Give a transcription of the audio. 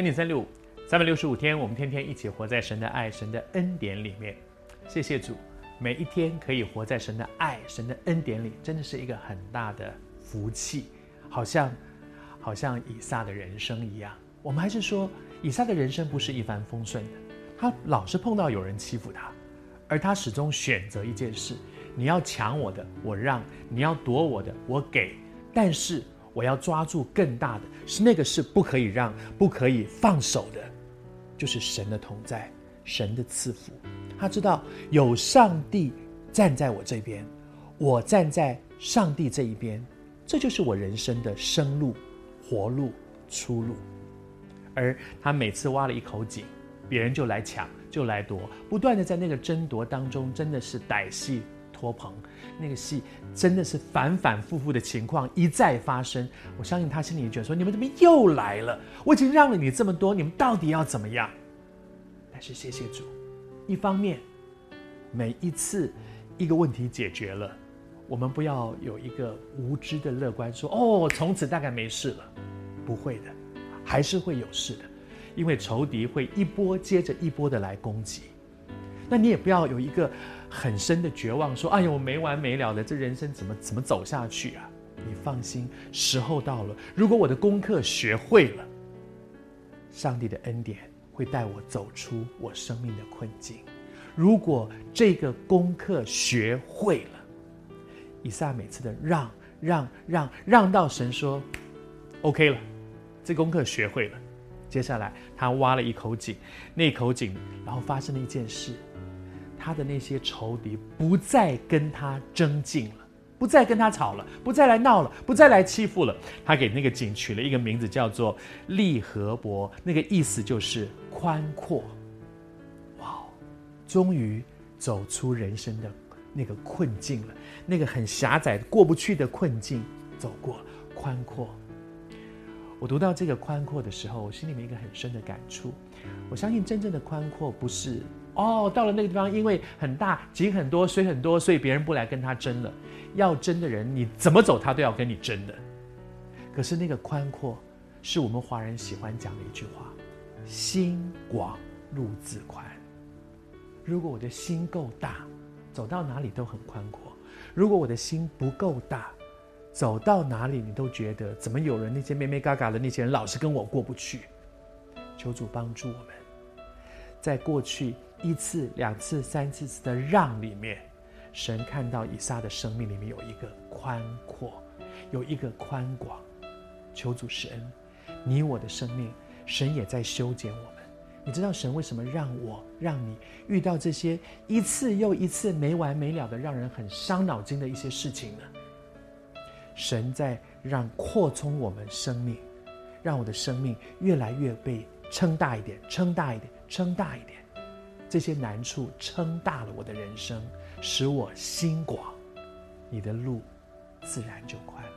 恩典三六五，三百六十五天，我们天天一起活在神的爱、神的恩典里面。谢谢主，每一天可以活在神的爱、神的恩典里，真的是一个很大的福气。好像，好像以撒的人生一样。我们还是说，以撒的人生不是一帆风顺的，他老是碰到有人欺负他，而他始终选择一件事：你要抢我的，我让；你要夺我的，我给。但是我要抓住更大的，是那个是不可以让、不可以放手的，就是神的同在、神的赐福。他知道有上帝站在我这边，我站在上帝这一边，这就是我人生的生路、活路、出路。而他每次挖了一口井，别人就来抢，就来夺，不断的在那个争夺当中，真的是歹戏托棚。那个戏真的是反反复复的情况一再发生。我相信他心里觉得说：“你们怎么又来了？我已经让了你这么多，你们到底要怎么样？”但是谢谢主，一方面，每一次一个问题解决了，我们不要有一个无知的乐观，说：“哦，从此大概没事了。”不会的，还是会有事的，因为仇敌会一波接着一波的来攻击。那你也不要有一个很深的绝望，说：“哎呦，我没完没了的，这人生怎么怎么走下去啊？”你放心，时候到了。如果我的功课学会了，上帝的恩典会带我走出我生命的困境。如果这个功课学会了，以撒每次的让让让让到神说：“OK 了，这功课学会了。”接下来他挖了一口井，那口井，然后发生了一件事。他的那些仇敌不再跟他争竞了，不再跟他吵了，不再来闹了，不再来欺负了。他给那个井取了一个名字，叫做利河伯，那个意思就是宽阔。哇，终于走出人生的那个困境了，那个很狭窄过不去的困境走过，宽阔。我读到这个宽阔的时候，我心里面一个很深的感触。我相信真正的宽阔不是。哦，到了那个地方，因为很大，井很多，水很多，所以别人不来跟他争了。要争的人，你怎么走，他都要跟你争的。可是那个宽阔，是我们华人喜欢讲的一句话：“心广路自宽。”如果我的心够大，走到哪里都很宽阔；如果我的心不够大，走到哪里你都觉得怎么有人那些咩咩嘎嘎的那些人老是跟我过不去。求主帮助我们，在过去。一次、两次、三次次的让里面，神看到以撒的生命里面有一个宽阔，有一个宽广。求主施恩，你我的生命，神也在修剪我们。你知道神为什么让我、让你遇到这些一次又一次没完没了的让人很伤脑筋的一些事情呢？神在让扩充我们生命，让我的生命越来越被撑大一点，撑大一点，撑大一点。这些难处撑大了我的人生，使我心广，你的路自然就宽了。